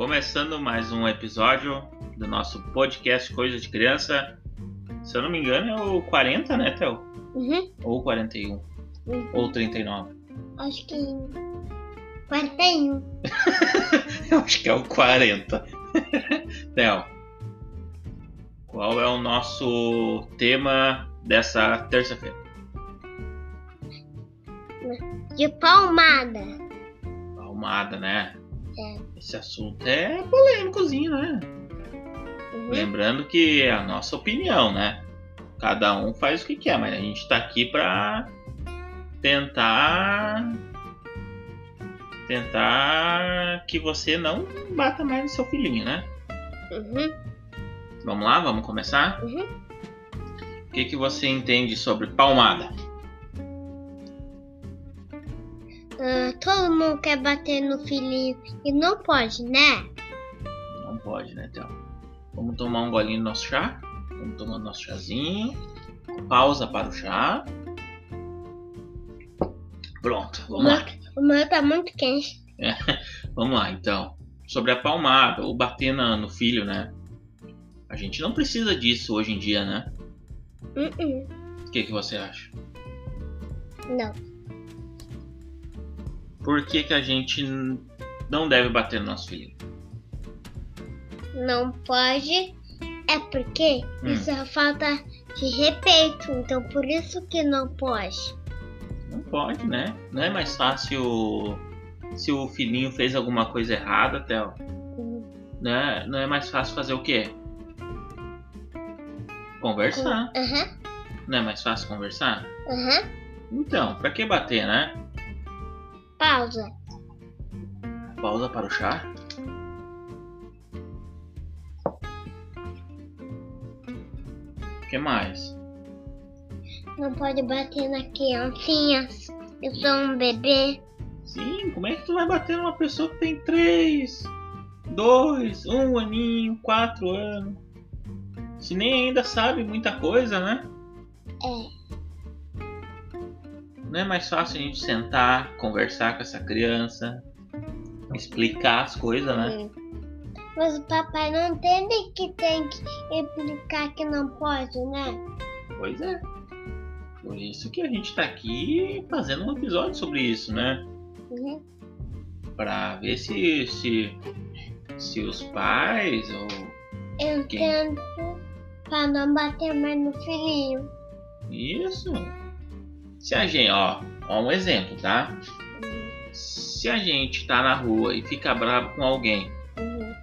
Começando mais um episódio do nosso podcast Coisa de Criança. Se eu não me engano, é o 40, né, Theo? Uhum. Ou 41. uhum. Ou 39. Acho que 41. Eu acho que é o 40. Theo, qual é o nosso tema dessa terça-feira? De palmada. Palmada, né? É. Esse assunto é polêmicozinho, né? Uhum. Lembrando que é a nossa opinião, né? Cada um faz o que quer, mas a gente tá aqui pra tentar. Tentar que você não bata mais no seu filhinho, né? Uhum. Vamos lá, vamos começar? Uhum. O que, que você entende sobre palmada? Ah, todo mundo quer bater no filhinho e não pode, né? Não pode, né, Théo? Vamos tomar um golinho do nosso chá? Vamos tomar nosso chazinho. Pausa para o chá. Pronto, O vamos meu, lá. o meu tá muito quente. Vamos lá, então. Sobre a palmada, ou bater na- no filho, né? A gente não precisa disso hoje em dia, né? Uhum. O que, que você acha? Não. Por que, que a gente não deve bater no nosso filho? Não pode. É porque Hum. isso é falta de respeito. Então por isso que não pode. Não pode, né? Não é mais fácil se o filhinho fez alguma coisa errada, Theo? Uhum. Né? Não é mais fácil fazer o quê? Conversar. Aham. Não é mais fácil conversar? Aham. Então, pra que bater, né? Pausa. Pausa para o chá. O que mais? Não pode bater na criancinha. Eu sou um bebê. Sim, como é que tu vai bater numa pessoa que tem três, dois, um aninho, quatro anos? Se nem ainda sabe muita coisa, né? É. Não é mais fácil a gente sentar, conversar com essa criança, explicar as coisas, né? Mas o papai não entende que tem que explicar que não pode, né? Pois é. Por isso que a gente tá aqui fazendo um episódio sobre isso, né? Uhum. Pra ver se, se, se os pais ou Eu Quem? tento pra não bater mais no filhinho. Isso. Se a gente, ó, ó um exemplo, tá? Se a gente tá na rua e fica bravo com alguém, Uhum.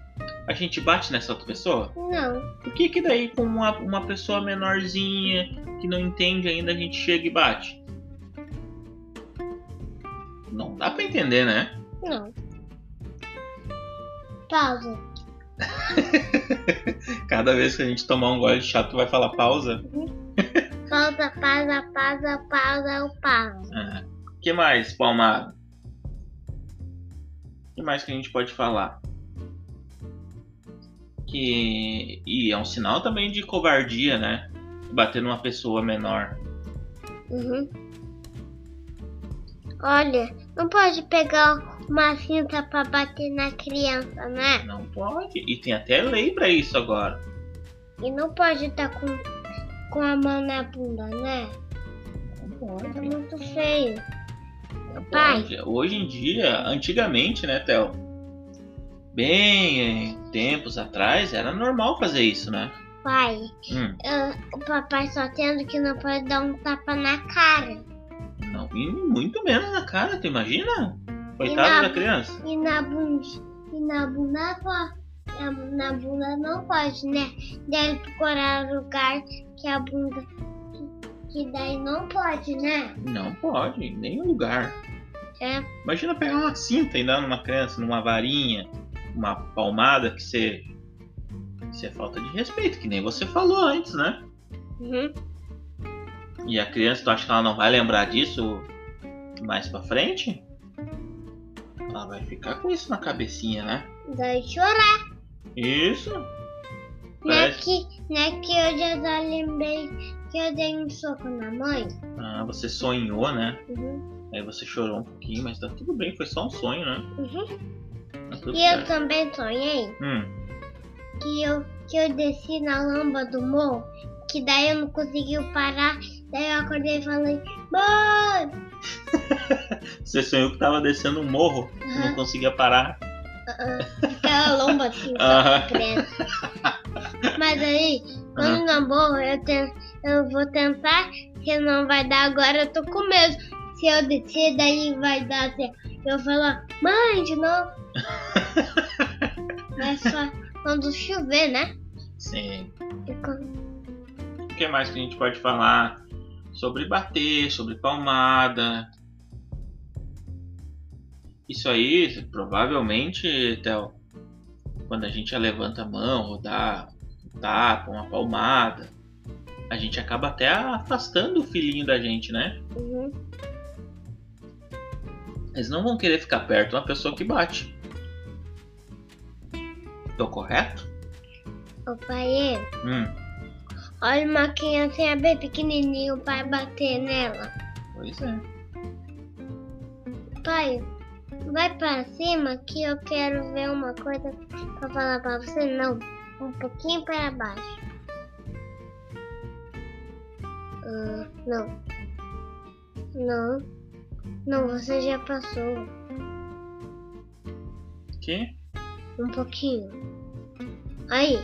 a gente bate nessa outra pessoa? Não. Por que que daí com uma, uma pessoa menorzinha que não entende ainda a gente chega e bate? Não dá pra entender, né? Não. Pausa. Cada vez que a gente tomar um gole de chá, tu vai falar pausa. Pausa, pausa, pausa, pausa, pausa. Ah, que mais, palmada? que mais que a gente pode falar? Que. E é um sinal também de covardia, né? Bater numa pessoa menor. Uhum. Olha, não pode pegar uma cinta pra bater na criança, né? Não pode. E tem até lei pra isso agora. E não pode estar com, com a mão na bunda, né? Não É pode. muito feio. Pai. pode. Hoje em dia, antigamente, né, Theo? Bem, em tempos atrás, era normal fazer isso, né? Pai, Hum, eu- o papai só tendo que não pode dar um tapa na cara. não, e muito menos na cara, tu imagina? Coitada na- da criança. E na bunda, e na bunda só. Na, na bunda não pode, né? Deve procurar lugar que a bunda. Que, que daí não pode, né? Não pode, em nenhum lugar. É. Imagina pegar uma cinta e dar numa criança, numa varinha, uma palmada que você. Isso é falta de respeito, que nem você falou antes, né? Uhum. E a criança, tu acha que ela não vai lembrar disso mais pra frente? Ela vai ficar com isso na cabecinha, né? Daí chorar. Isso. Não é que, não é que eu já já lembrei que eu dei um soco na mãe. Ah, você sonhou, né? Uhum. Aí você chorou um pouquinho, mas tá tudo bem, foi só um sonho, né? Uhum. Tá E eu certo. também sonhei Hum, que eu, que eu desci na lamba do morro, que daí eu não consegui parar. Daí eu acordei e falei, mãe! você sonhou que tava descendo um morro e não conseguia parar. Aquela lomba assim, só cresce. Mas aí, quando não morro, eu, te- eu vou tentar, se não vai dar agora, eu tô com medo. Se eu descer, daí vai dar assim. Eu vou falar, mãe, de novo. Mas só quando chover, né? Sim. E quando- O que mais que a gente pode falar? Sobre bater, sobre palmada. Isso aí, provavelmente, Theo, quando a gente levanta a mão ou dá um tapa, uma palmada, a gente acaba até afastando o filhinho da gente, né? Uhum. Eles não vão querer ficar perto de uma pessoa que bate. Tô correto? Ô pai, Hum, olha uma criancinha bem pequenininha, o pai bater nela. pois é. Pai, vai pra cima que eu quero ver uma coisa pra falar pra você. Não, um pouquinho para baixo. Ah, não. Não. Não, você já passou. Que? Um pouquinho. Aí,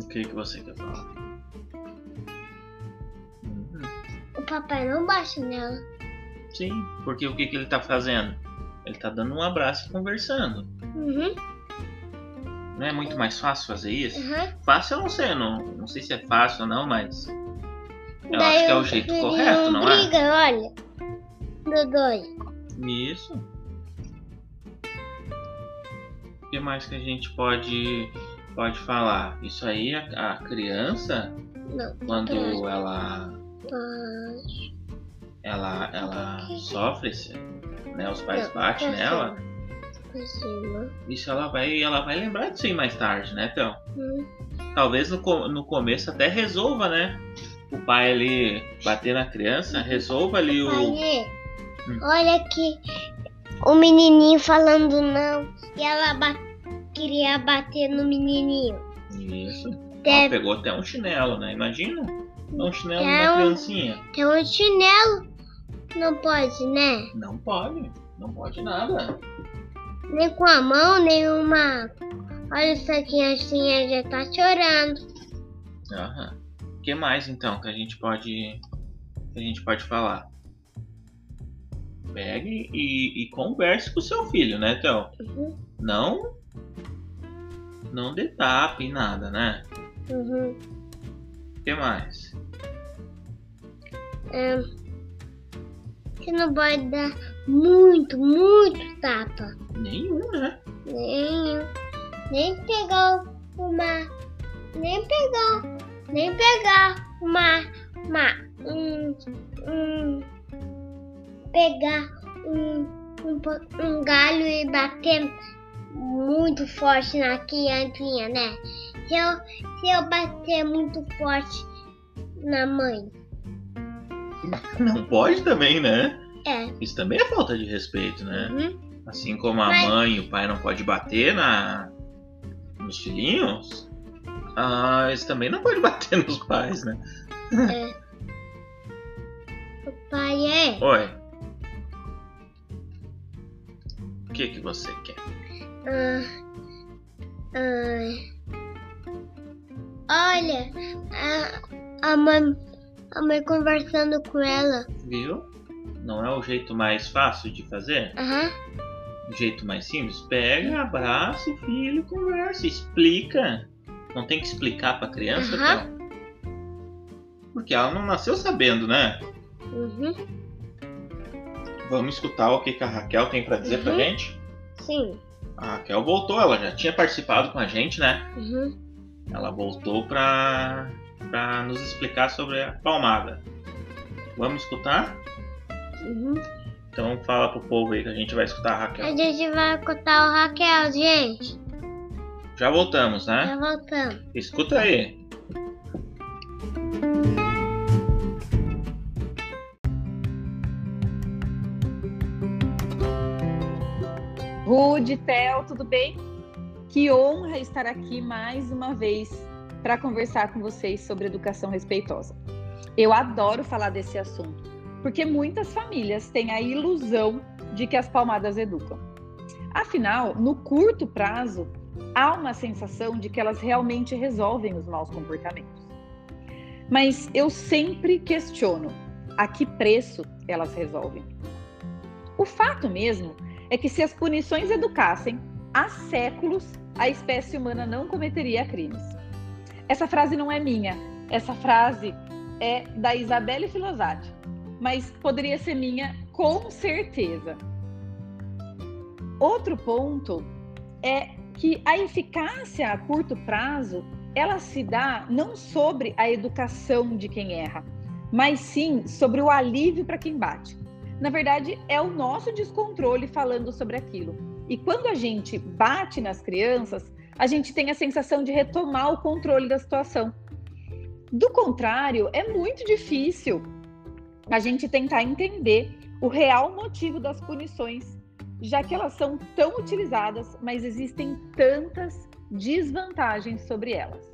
O que, que você quer falar? O papai não bate nela. Sim, porque o que, que ele tá fazendo? Ele tá dando um abraço e conversando. Uhum, Não é muito mais fácil fazer isso? uhum. Fácil eu não sei, não, não sei se é fácil ou não, mas eu Daí acho que é o jeito correto, não é? briga, olha. Do dois. Isso. O que mais que a gente pode, pode falar? Isso aí, a, a criança, Não, quando ela. Ela, ela sofre, né, os pais batem nela, isso ela vai, ela vai lembrar disso aí mais tarde, né, Théo? Hum. Talvez no, no começo até resolva, né? O pai ali bater na criança, resolva ali o. Pai, Hum. olha aqui o menininho falando não e ela ba- queria bater no menininho. Isso. Ela Deve pegou até um chinelo, né? Imagina. Um chinelo na criancinha. ter um chinelo. Não pode, né? Não pode. Não pode nada. Nem com a mão, nem uma. Olha essa criancinha já tá chorando. Aham. O que mais então que a gente pode. Que a gente pode falar? Pegue e, e converse com o seu filho, né, Theo? Uhum, Não. Não dê tapa em nada, né? uhum. O que mais? É, Você não pode dar muito, muito tapa. Nenhum, né? Nem, nem pegar uma. Nem pegar. Nem pegar uma. uma um, um, pegar um, um, um galho e bater muito forte na criancinha, né? Se eu, se eu bater muito forte na mãe, Não pode também, né? é. Isso também é falta de respeito, né? Uhum. Assim como a Mas- mãe e o pai não pode bater na nos filhinhos, ah, eles também não podem bater nos pais, né? é. O pai é. Oi. O que que você quer? Ah, ah, olha, a, a, mãe, a mãe conversando com ela. Viu? Não é o jeito mais fácil de fazer? Aham. O jeito mais simples? Pega, abraça o filho, conversa, explica. Não tem que explicar pra criança, Aham. Théo? Porque ela não nasceu sabendo, né? Uhum. Vamos escutar o que, que a Raquel tem pra dizer pra Uhum. gente? Sim. A Raquel voltou, ela já tinha participado com a gente, né? Uhum. Ela voltou pra, pra nos explicar sobre a palmada. Vamos escutar? Uhum. Então fala pro povo aí que a gente vai escutar a A Raquel. gente vai contar o Raquel, gente. Já voltamos, né? Já voltamos. Escuta aí. Rude, Theo, tudo bem? Que honra estar aqui mais uma vez para conversar com vocês sobre educação respeitosa. Eu adoro falar desse assunto, porque muitas famílias têm a ilusão de que as palmadas educam. Afinal, no curto prazo, há uma sensação de que elas realmente resolvem os maus comportamentos. Mas eu sempre questiono a que preço elas resolvem. O fato mesmo é que se as punições educassem, há séculos a espécie humana não cometeria crimes. Essa frase não é minha, essa frase é da Isabelle Filosati, mas poderia ser minha com certeza. Outro ponto é que a eficácia a curto prazo ela se dá não sobre a educação de quem erra, mas sim sobre o alívio para quem bate. Na verdade, é o nosso descontrole falando sobre aquilo. E quando a gente bate nas crianças, a gente tem a sensação de retomar o controle da situação. Do contrário, é muito difícil a gente tentar entender o real motivo das punições, já que elas são tão utilizadas, mas existem tantas desvantagens sobre elas.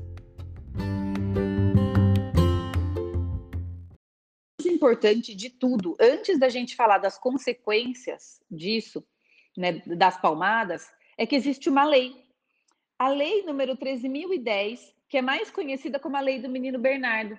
O importante de tudo, antes da gente falar das consequências disso, né, das palmadas, é que existe uma lei. A lei número 13.010 que é mais conhecida como a Lei do Menino Bernardo.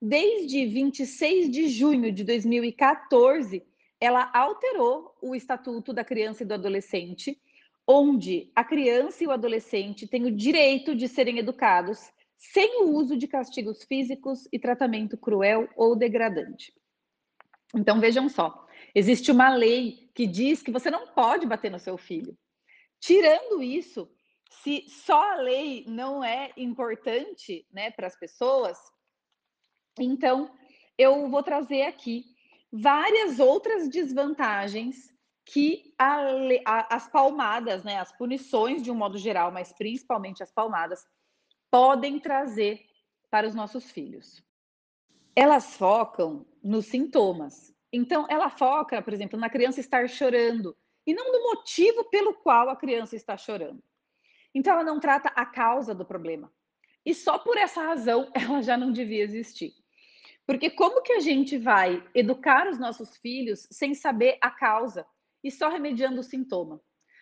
Desde 26 de junho de 2014, ela alterou o Estatuto da Criança e do Adolescente, onde a criança e o adolescente têm o direito de serem educados sem o uso de castigos físicos e tratamento cruel ou degradante. Então vejam só, existe uma lei que diz que você não pode bater no seu filho. Tirando isso, se só a lei não é importante né, para as pessoas, então eu vou trazer aqui várias outras desvantagens que a, a, as palmadas, né, as punições de um modo geral, mas principalmente as palmadas, podem trazer para os nossos filhos. Elas focam nos sintomas. Então, ela foca, por exemplo, na criança estar chorando e não no motivo pelo qual a criança está chorando. Então, ela não trata a causa do problema. E só por essa razão ela já não devia existir. Porque como que a gente vai educar os nossos filhos sem saber a causa e só remediando o sintoma?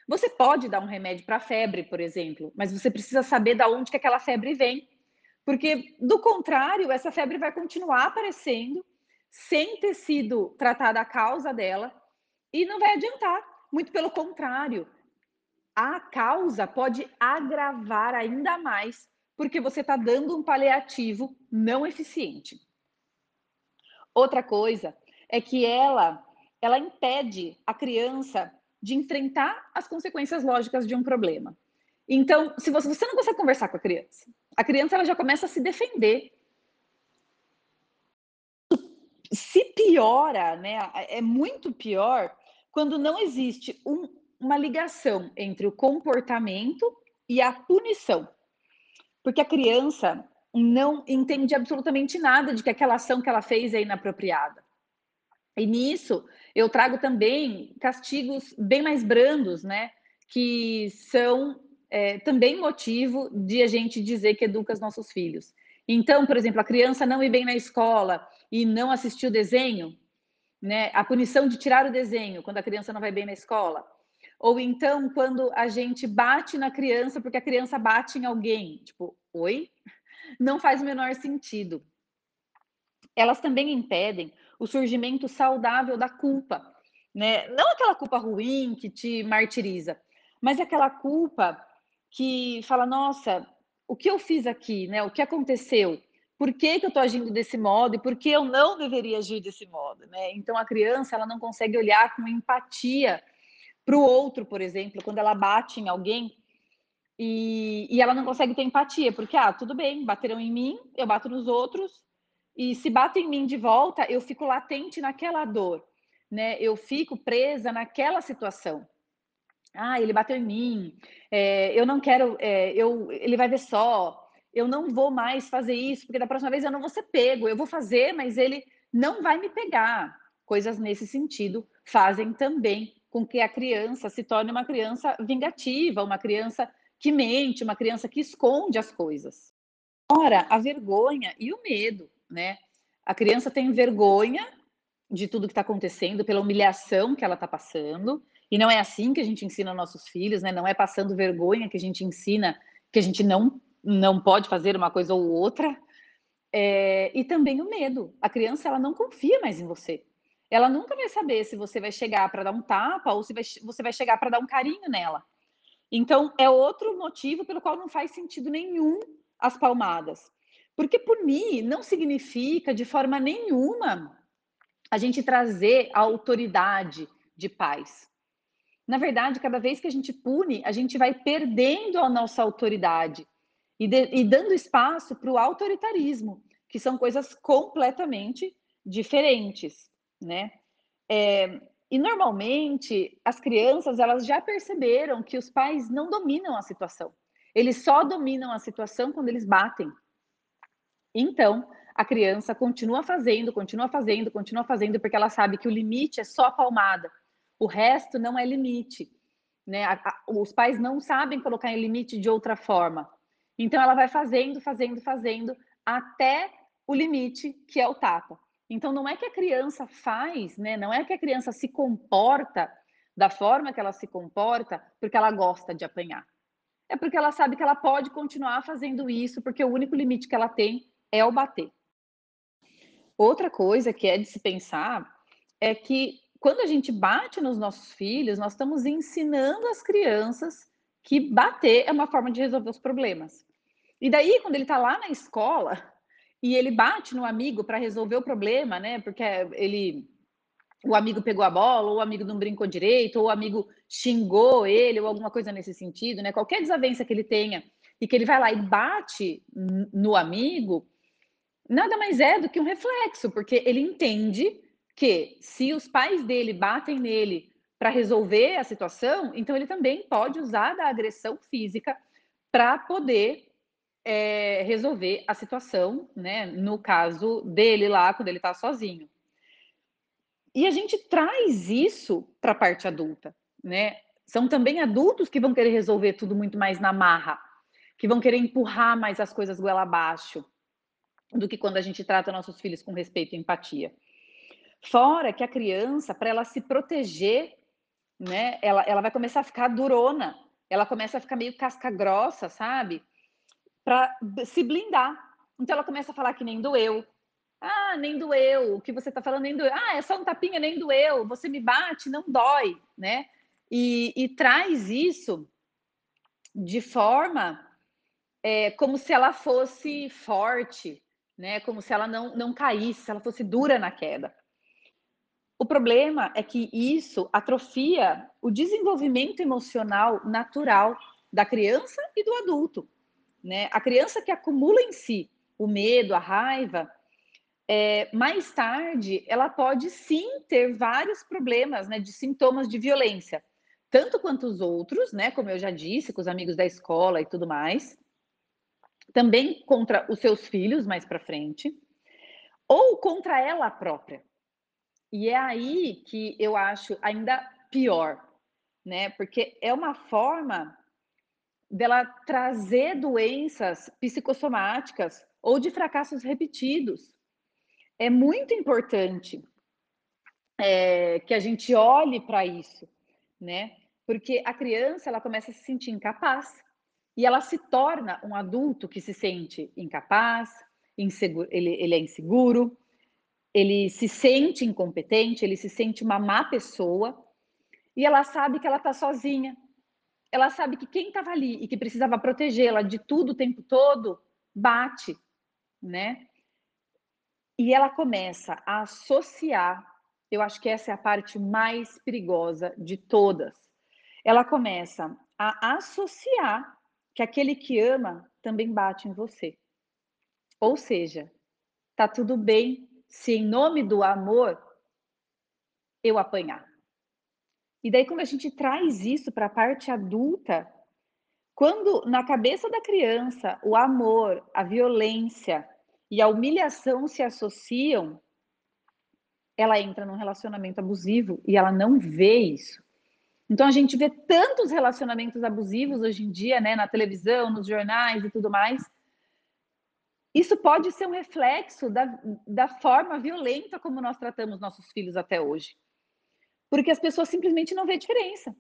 Você pode dar um remédio para febre, por exemplo, mas você precisa saber da onde que aquela febre vem. Porque, do contrário, essa febre vai continuar aparecendo sem ter sido tratada a causa dela e não vai adiantar. Muito pelo contrário, a causa pode agravar ainda mais, porque você está dando um paliativo não eficiente. Outra coisa é que ela, ela impede a criança de enfrentar as consequências lógicas de um problema. Então, se você, você não consegue conversar com a criança, a criança ela já começa a se defender. Se piora, né? É muito pior quando não existe um, uma ligação entre o comportamento e a punição. Porque a criança não entende absolutamente nada de que aquela ação que ela fez é inapropriada. E nisso eu trago também castigos bem mais brandos, né? Que são é, também motivo de a gente dizer que educa os nossos filhos. Então, por exemplo, a criança não ir bem na escola e não assistir o desenho, né? A punição de tirar o desenho quando a criança não vai bem na escola. Ou então, quando a gente bate na criança porque a criança bate em alguém, tipo, oi? Não faz o menor sentido. Elas também impedem o surgimento saudável da culpa, né? Não aquela culpa ruim que te martiriza, mas aquela culpa que fala, nossa, o que eu fiz aqui, né? O que aconteceu? Por que, que eu estou agindo desse modo e por que eu não deveria agir desse modo, né? Então a criança ela não consegue olhar com empatia para o outro, por exemplo, quando ela bate em alguém e, e ela não consegue ter empatia, porque, ah, tudo bem, bateram em mim, eu bato nos outros, e se batem em mim de volta, eu fico latente naquela dor, né? Eu fico presa naquela situação. Ah, ele bateu em mim, é, eu não quero, é, eu, ele vai ver só, eu não vou mais fazer isso, porque da próxima vez eu não vou ser pego, eu vou fazer, mas ele não vai me pegar. Coisas nesse sentido fazem também com que a criança se torne uma criança vingativa, uma criança que mente, uma criança que esconde as coisas. Ora, a vergonha e o medo, né? A criança tem vergonha de tudo que está acontecendo, pela humilhação que ela está passando, e não é assim que a gente ensina nossos filhos, né? Não é passando vergonha que a gente ensina que a gente não, não pode fazer uma coisa ou outra. É, e também o medo. A criança ela não confia mais em você ela nunca vai saber se você vai chegar para dar um tapa ou se vai, você vai chegar para dar um carinho nela. Então, é outro motivo pelo qual não faz sentido nenhum as palmadas. Porque punir não significa, de forma nenhuma, a gente trazer a autoridade de pais. Na verdade, cada vez que a gente pune, a gente vai perdendo a nossa autoridade e, de, e dando espaço para o autoritarismo, que são coisas completamente diferentes né? É, e normalmente as crianças elas já perceberam que os pais não dominam a situação. Eles só dominam a situação quando eles batem. Então, a criança continua fazendo, continua fazendo, continua fazendo, porque ela sabe que o limite é só a palmada. O resto não é limite. Né? A, a, os pais não sabem colocar em limite de outra forma. Então, ela vai fazendo, fazendo, fazendo, até o limite, que é o tapa. Então, não é que a criança faz, né? Não é que a criança se comporta da forma que ela se comporta porque ela gosta de apanhar. É porque ela sabe que ela pode continuar fazendo isso, porque o único limite que ela tem é o bater. Outra coisa que é de se pensar é que quando a gente bate nos nossos filhos, nós estamos ensinando as crianças que bater é uma forma de resolver os problemas. E daí, quando ele está lá na escola, e ele bate no amigo para resolver o problema, né? Porque ele o amigo pegou a bola, ou o amigo não brincou direito, ou o amigo xingou ele, ou alguma coisa nesse sentido, né? Qualquer desavença que ele tenha e que ele vai lá e bate no amigo, nada mais é do que um reflexo, porque ele entende que se os pais dele batem nele para resolver a situação, então ele também pode usar da agressão física para poder é, resolver a situação, né? No caso dele lá, quando ele está sozinho. E a gente traz isso para a parte adulta, né? São também adultos que vão querer resolver tudo muito mais na marra, que vão querer empurrar mais as coisas goela abaixo do que quando a gente trata nossos filhos com respeito e empatia. Fora que a criança, para ela se proteger, né, ela, ela vai começar a ficar durona, ela começa a ficar meio casca grossa, sabe? Para se blindar. Então ela começa a falar que nem doeu. Ah, nem doeu. O que você está falando nem doeu. Ah, é só um tapinha, nem doeu. Você me bate, não dói, né? E, e traz isso de forma é, como se ela fosse forte, né? Como se ela não, não caísse, se ela fosse dura na queda. O problema é que isso atrofia o desenvolvimento emocional natural da criança e do adulto. Né? A criança que acumula em si o medo, a raiva, é, mais tarde ela pode sim ter vários problemas né, de sintomas de violência, tanto quanto os outros, né, como eu já disse, com os amigos da escola e tudo mais, também contra os seus filhos mais para frente, ou contra ela própria. E é aí que eu acho ainda pior, né? Porque é uma forma dela trazer doenças psicossomáticas ou de fracassos repetidos. É muito importante é, que a gente olhe para isso, né? Porque a criança ela começa a se sentir incapaz e ela se torna um adulto que se sente incapaz, inseguro, ele, ele é inseguro, ele se sente incompetente, ele se sente uma má pessoa e ela sabe que ela está sozinha, ela sabe que quem estava ali e que precisava protegê-la de tudo o tempo todo, bate, né? E ela começa a associar, eu acho que essa é a parte mais perigosa de todas. Ela começa a associar que aquele que ama também bate em você. Ou seja, tá tudo bem se em nome do amor eu apanhar. E daí, quando a gente traz isso para a parte adulta, quando na cabeça da criança o amor, a violência e a humilhação se associam, ela entra num relacionamento abusivo e ela não vê isso. Então a gente vê tantos relacionamentos abusivos hoje em dia, né, na televisão, nos jornais e tudo mais. Isso pode ser um reflexo da, da forma violenta como nós tratamos nossos filhos até hoje. Porque as pessoas simplesmente não vê diferença.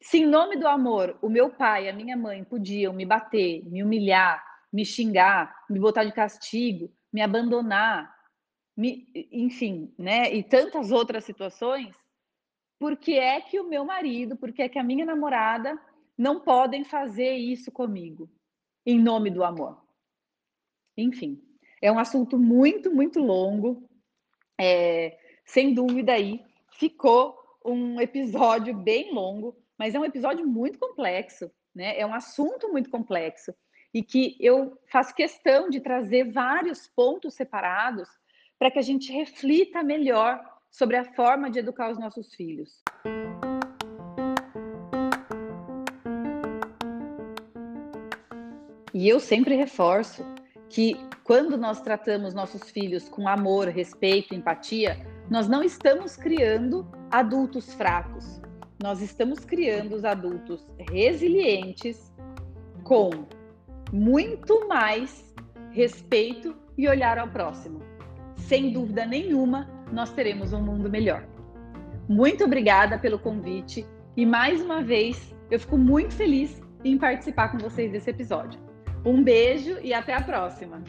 Se em nome do amor o meu pai e a minha mãe podiam me bater, me humilhar, me xingar, me botar de castigo, me abandonar, me, enfim, né? E tantas outras situações, por que é que o meu marido, por que é que a minha namorada não podem fazer isso comigo em nome do amor? Enfim, é um assunto muito, muito longo. É, sem dúvida aí, ficou um episódio bem longo, mas é um episódio muito complexo, né? É um assunto muito complexo e que eu faço questão de trazer vários pontos separados para que a gente reflita melhor sobre a forma de educar os nossos filhos. E eu sempre reforço que quando nós tratamos nossos filhos com amor, respeito, empatia, nós não estamos criando adultos fracos. Nós estamos criando os adultos resilientes com muito mais respeito e olhar ao próximo. Sem dúvida nenhuma, nós teremos um mundo melhor. Muito obrigada pelo convite e mais uma vez eu fico muito feliz em participar com vocês desse episódio. Um beijo e até a próxima!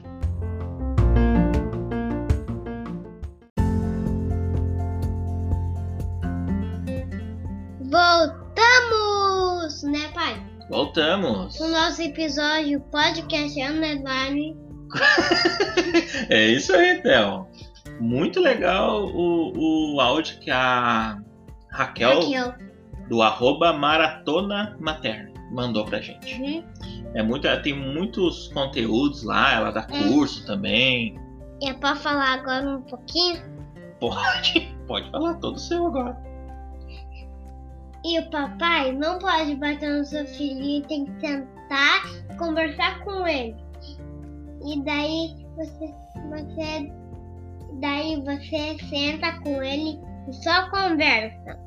Voltamos, né, pai? Voltamos! O nosso episódio podcast Underline. é isso aí, Théo. Muito legal o, o áudio que a Raquel, Raquel. do arroba Maratona Materna mandou pra gente. Uhum. É muito, ela tem muitos conteúdos lá, ela dá curso também. É pra falar agora um pouquinho? Pode, pode falar todo seu agora. E o papai não pode bater no seu filho, tem que sentar e conversar com ele. E daí você, você, daí você senta com ele e só conversa.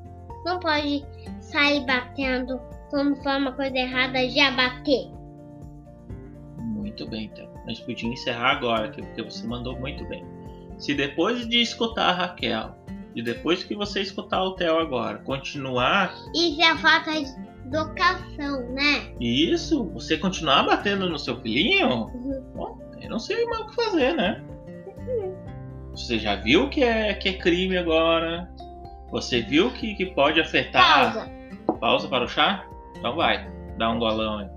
Não pode sair batendo quando for uma coisa errada já bater. Muito bem, então. Gente podia encerrar agora, porque você mandou muito bem. Se depois de escutar a Raquel e depois que você escutar o Theo agora, continuar. Isso é falta de educação, né? Isso, você continuar batendo no seu filhinho, Uhum. bom, eu não sei mais o que fazer, né? Você já viu que é, que é crime agora? Você viu que, que pode afetar. Pausa. Pausa para o chá? Então vai, dá um golão aí.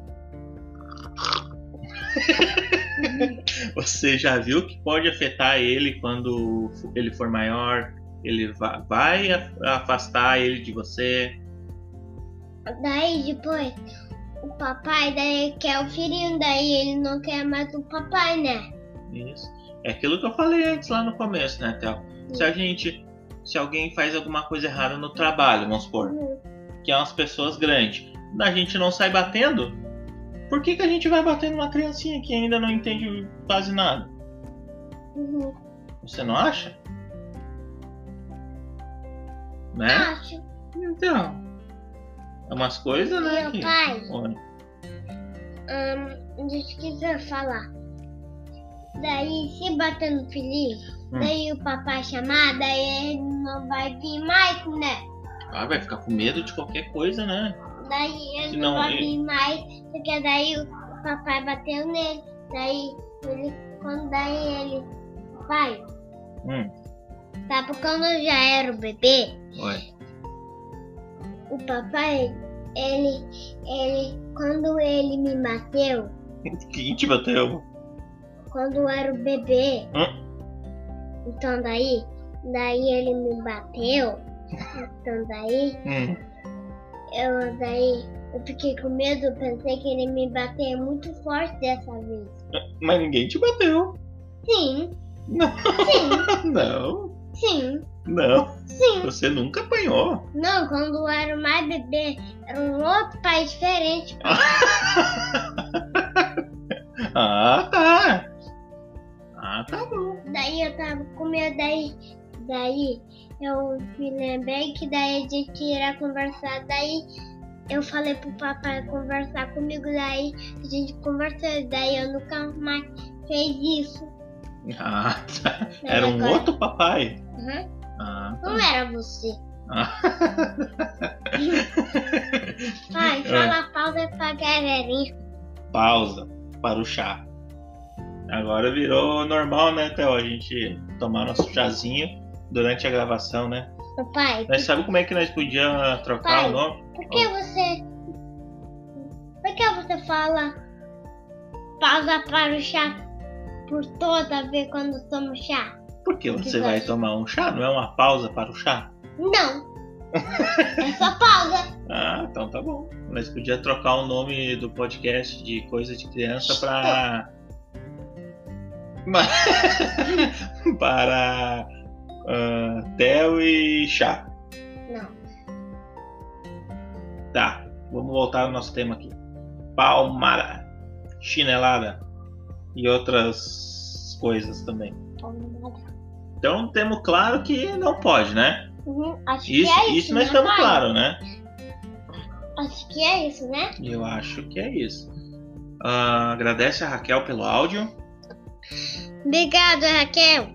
Você já viu que pode afetar ele quando ele for maior? Ele va- vai af- afastar ele de você? Daí depois o papai daí quer o filhinho, daí ele não quer mais o papai, né? Isso. É aquilo que eu falei antes lá no começo, né, Théo? Se a gente. Se alguém faz alguma coisa errada no trabalho, vamos supor, Uhum. que é umas pessoas grandes, a gente não sai batendo? Por que, que a gente vai bater numa criancinha que ainda não entende quase nada? Uhum. Você não acha? Né? Acho. Então. É umas coisas, né? Meu que- pai, Oi. deixa eu quiser falar. Daí se bater no filhinho, Hum. daí o papai chamar, daí ele não vai vir mais, né? Ah, vai ficar com medo de qualquer coisa, né? Daí ele não, vai ele- vir mais, porque daí o papai bateu nele. Daí ele, quando daí ele vai, Hum. Sabe quando eu já era o bebê, Oi. o papai, ele, ele, quando ele me bateu, Quem te bateu? quando eu era o bebê, Hum. então daí, daí ele me bateu, então daí, Hum. eu daí, eu fiquei com medo, pensei que ele me bater muito forte dessa vez. Mas ninguém te bateu. Sim, Não. sim, Não. Sim, Não. sim. Você nunca apanhou. Não, quando eu era mais bebê, era um outro pai diferente. Ah, tá. Ah, tá bom. Daí eu tava com medo, daí, daí eu me lembrei que daí a gente irá conversar, daí eu falei pro papai conversar comigo, daí a gente conversou, daí eu nunca mais fez isso. Ah, tá. Mas Era um agora- outro papai. Uhum. Ah, tá. Não era você. Ah. Pai, É. fala pausa pra galerinha. Pausa para o chá. Agora virou normal, né, Theo? A gente tomar nosso chazinho durante a gravação, né? Ô, Pai, Nós sabe como é que nós podíamos trocar Pai. o nome? por que você. Por que você fala pausa para o chá por toda vez quando tomo chá? Porque você que vai vai? tomar um chá, não é uma pausa para o chá? Não. é só pausa. Ah, então tá bom. Nós podíamos trocar o nome do podcast de coisa de criança para. para. ah, Theo e chá. Não. Tá, vamos voltar ao nosso tema aqui. Palmara, chinelada e outras coisas também. Então temos claro que não pode, né? Uhum, acho Isso, que é isso, isso nós né, estamos pai? claro, né? Acho que é isso, né? Eu acho que é isso. Ah, agradece a Raquel pelo áudio. Obrigado, Raquel.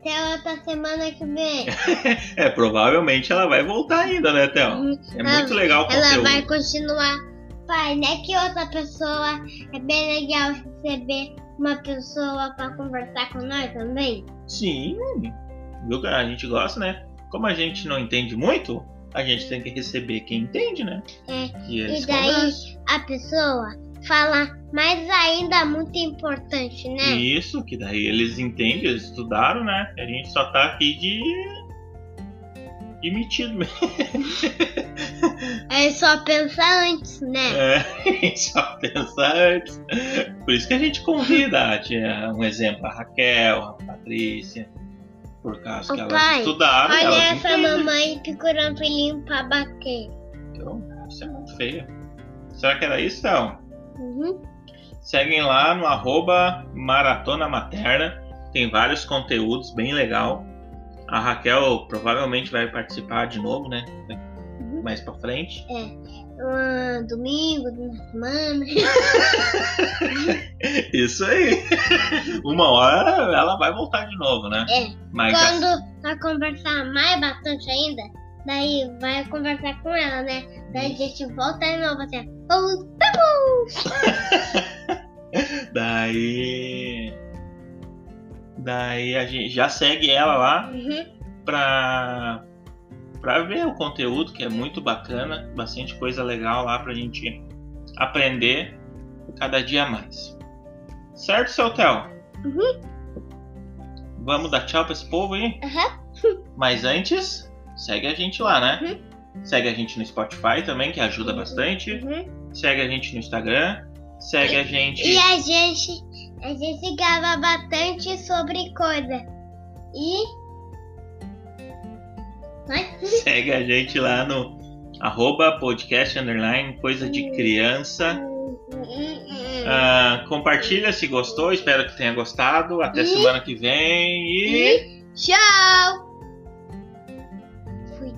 Até outra semana que vem. É, provavelmente ela vai voltar ainda, né, Theo? Uhum. É muito legal o Ela conteúdo. vai continuar. Pai, né que outra pessoa é bem legal receber uma pessoa para conversar com nós também? Sim, A gente gosta, né? Como a gente não entende muito, a gente tem que receber quem entende, né? É, E e daí conversam. a pessoa fala mais ainda muito importante, né? Isso, que daí eles entendem, eles estudaram, né? A gente só tá aqui de. De metido mesmo. É só pensar antes, né? É, gente só pensa antes. Por isso que a gente convida, tinha um exemplo, a Raquel, a Patrícia, por causa Ô, que elas pai, estudaram, Olha elas essa entendem. mamãe procurando filhinho pra bater. Então, isso é muito feio. Será que era isso, Théo? Uhum. Seguem lá no arroba Maratona Materna. Tem vários conteúdos bem legal. A Raquel provavelmente vai participar de novo, né? Uhum. Mais pra frente. Um domingo, uma semana. Isso aí. Uma hora ela vai voltar de novo, né? É. Mas Quando vai conversar mais bastante ainda, daí vai conversar com ela, né? Daí a gente volta de novo assim. Voltamos! daí. Daí a gente já segue ela lá Uhum. pra, pra ver o conteúdo, que é muito bacana, bastante coisa legal lá pra gente aprender cada dia mais. Certo, seu Theo? Uhum. Vamos dar tchau pra esse povo aí? Aham. Mas antes, segue a gente lá, né? Uhum. Segue a gente no Spotify também, que ajuda bastante. Uhum. Segue a gente no Instagram. Segue a gente. E a gente, a gente grava bastante sobre coisa. E. Vai? Segue a gente lá no arroba podcast underline coisa de criança. Uhum. Ah, compartilha se gostou, espero que tenha gostado. Até E- semana que vem e. Tchau! Fui.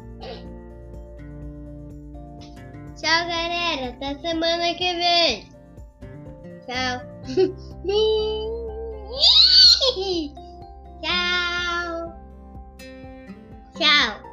Tchau, galera. Até semana que vem. Tchau. Tchau. Tchau.